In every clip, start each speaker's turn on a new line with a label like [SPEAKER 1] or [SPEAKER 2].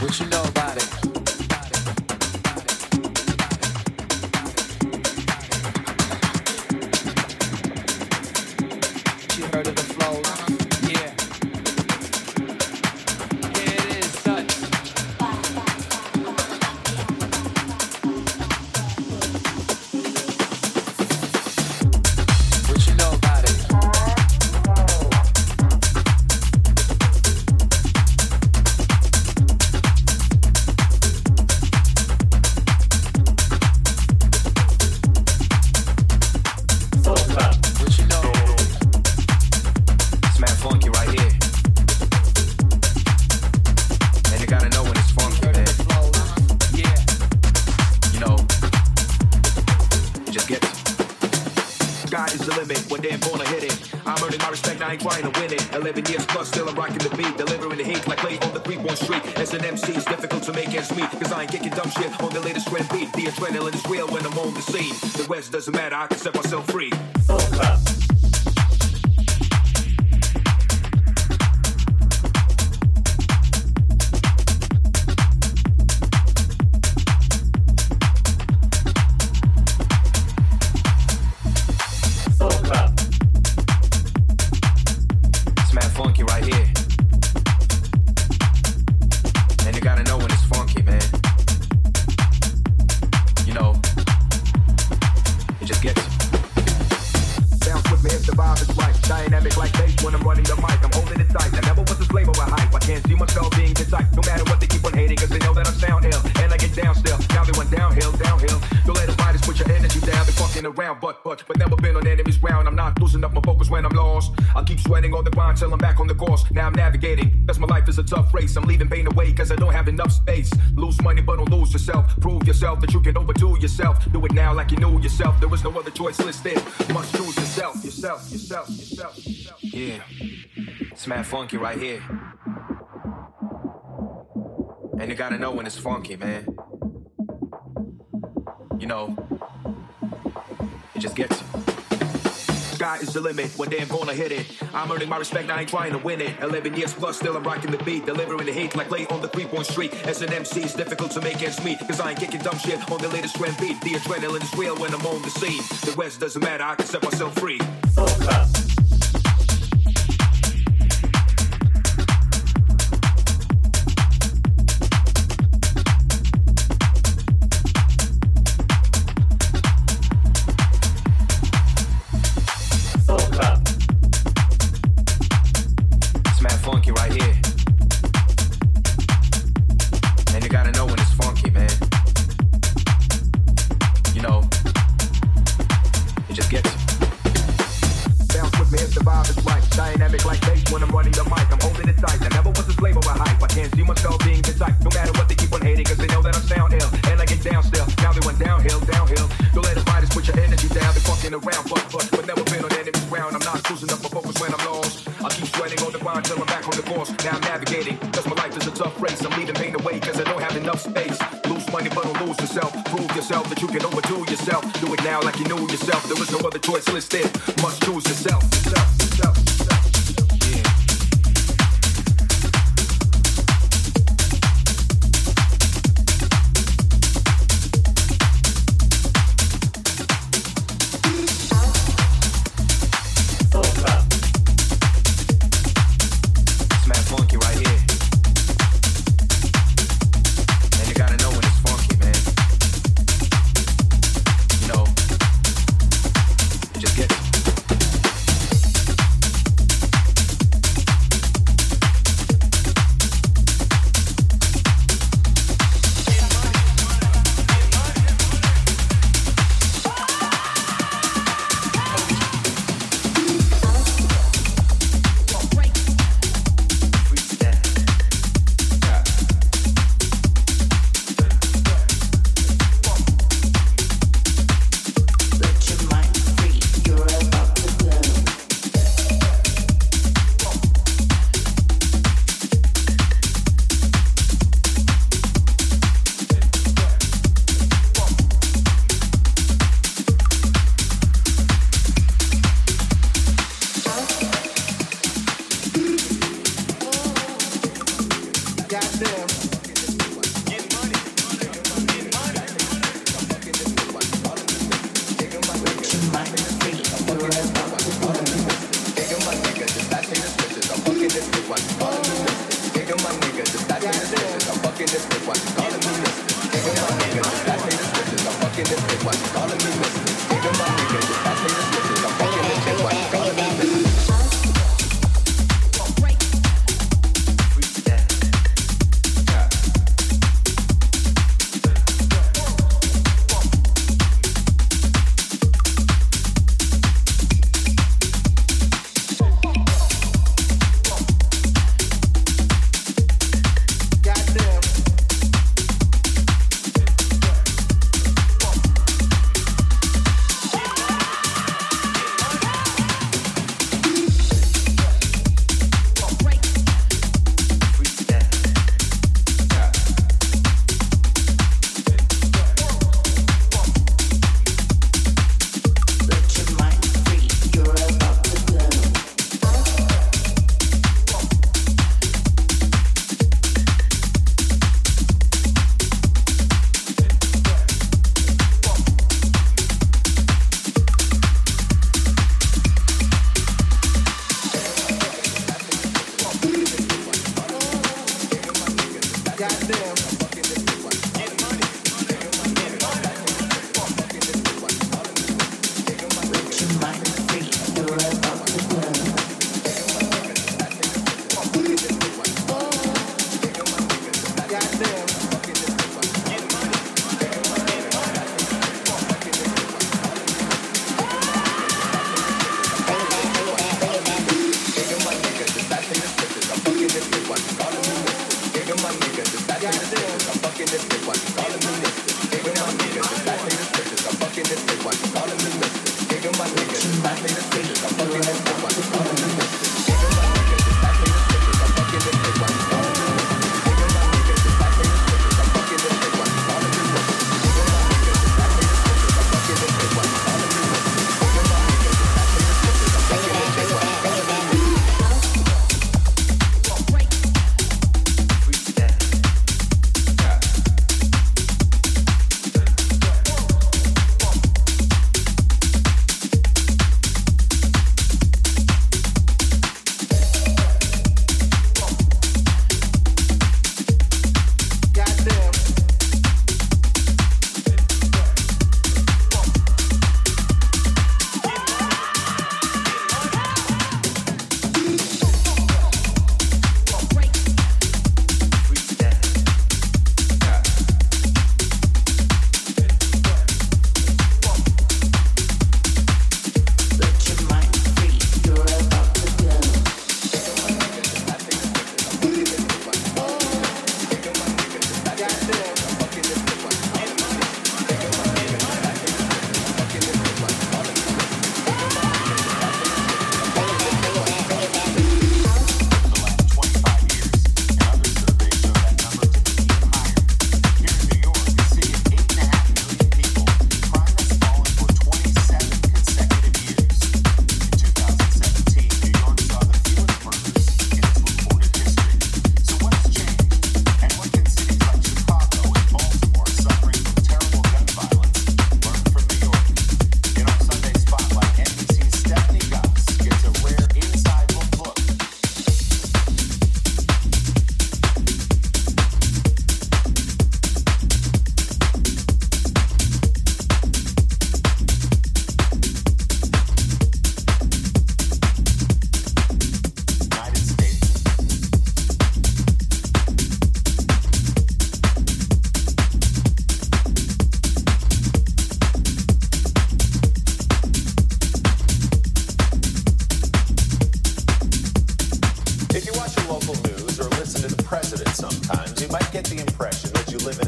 [SPEAKER 1] with but, never been on enemy's ground. I'm not losing up my focus when I'm lost. I'll keep sweating on the grind till I'm back on the course. Now I'm navigating. That's my life is a tough race. I'm leaving pain away cause I don't have enough space. Lose money, but don't lose yourself. Prove yourself that you can overdo yourself. Do it now like you knew yourself. There is no other choice listed. Must choose yourself, yourself, yourself, yourself, yourself.
[SPEAKER 2] Yeah. It's mad funky right here. And you gotta know when it's funky, man. You know, it just gets.
[SPEAKER 1] Sky is the limit, one day I'm gonna hit it. I'm earning my respect, I ain't trying to win it. 11 years plus, still I'm rocking the beat, delivering the heat like lay on the three-point street. As an MC, it's difficult to make ends meet, cause I ain't kicking dumb shit on the latest trend beat. The adrenaline is real when I'm on the scene. The rest doesn't matter, I can set myself free.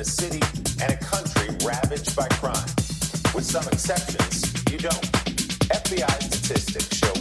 [SPEAKER 1] a city and a country ravaged by crime. With some exceptions, you don't. FBI statistics show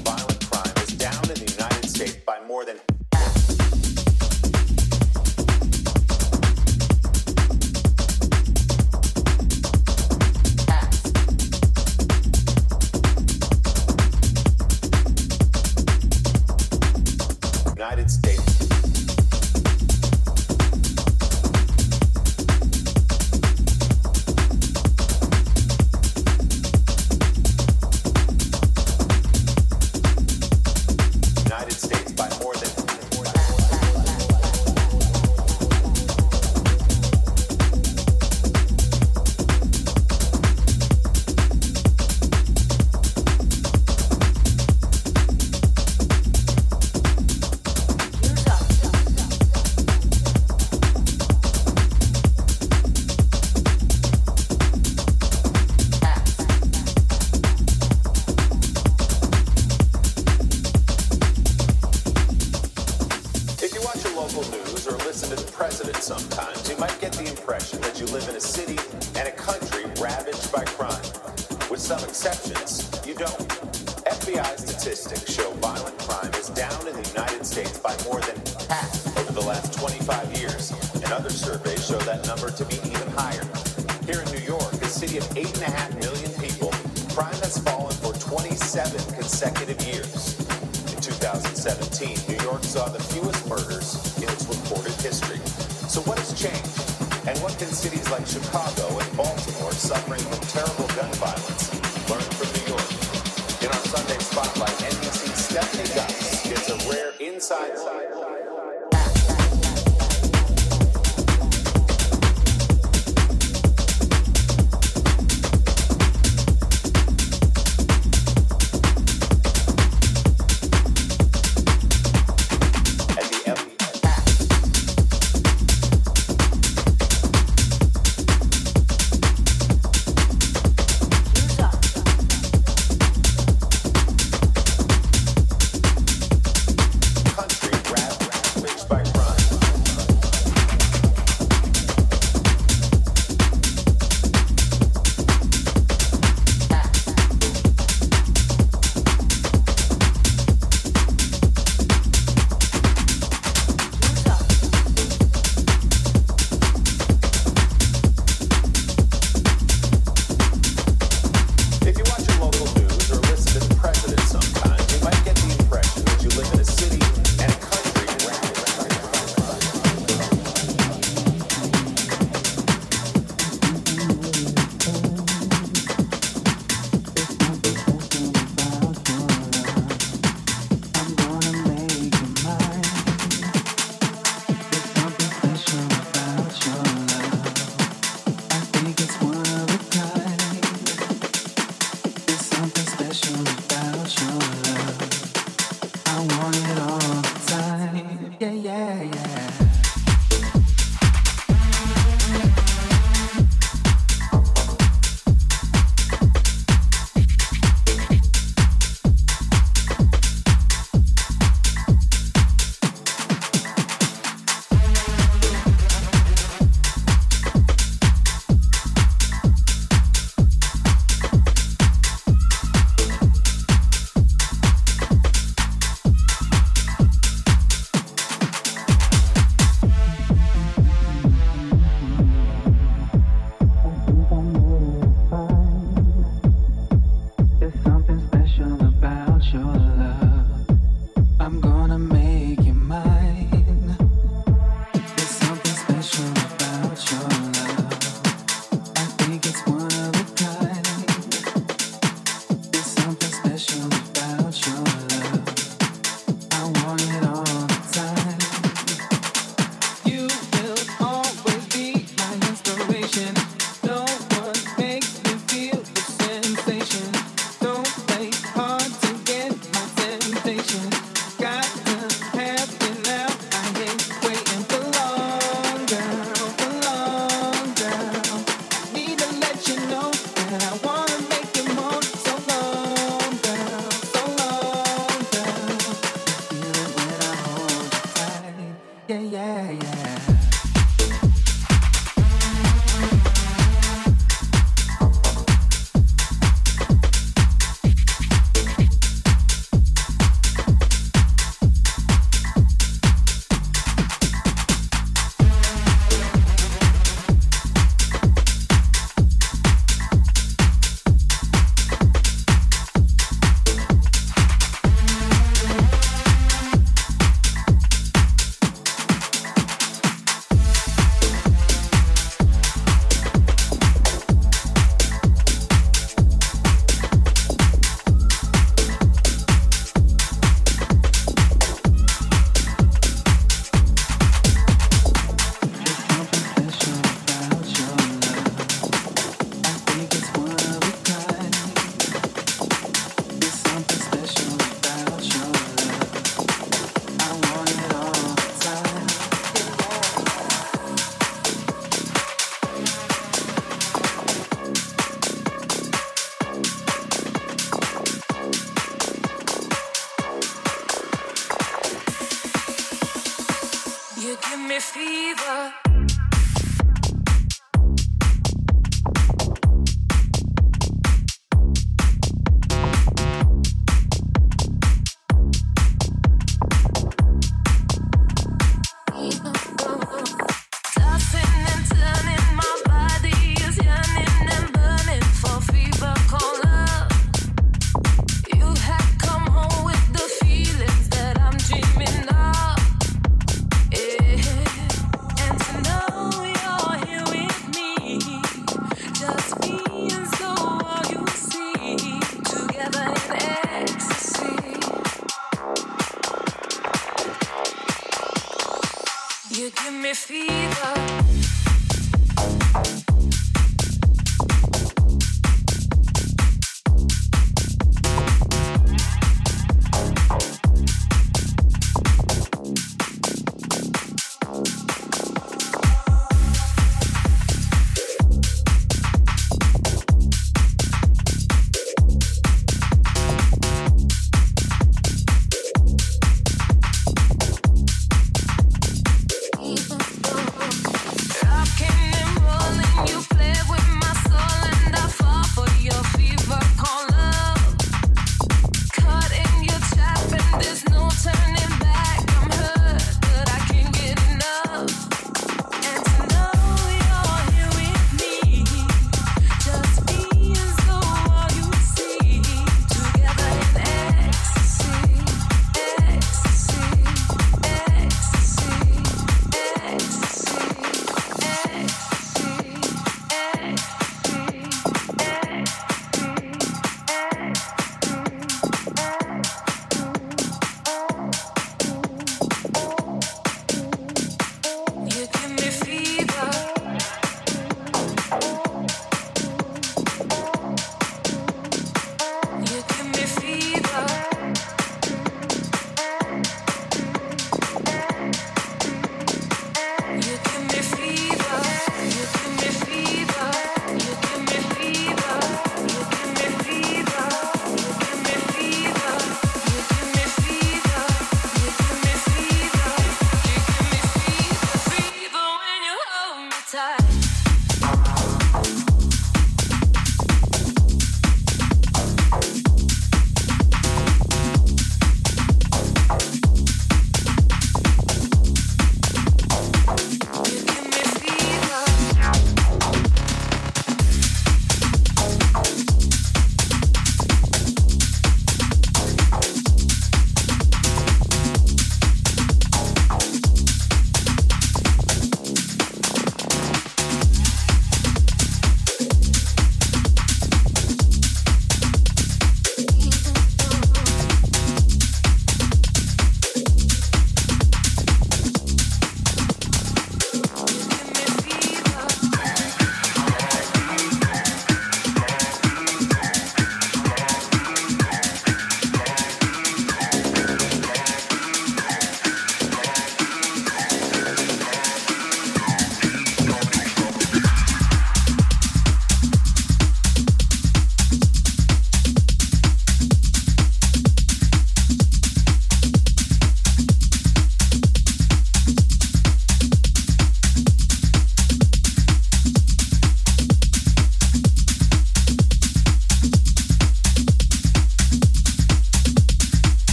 [SPEAKER 1] What has changed? And what can cities like
[SPEAKER 2] Chicago and
[SPEAKER 3] Baltimore suffering from terrible gun violence learn from New York? In our Sunday Spotlight, NBC's Stephanie Gosk gets a rare inside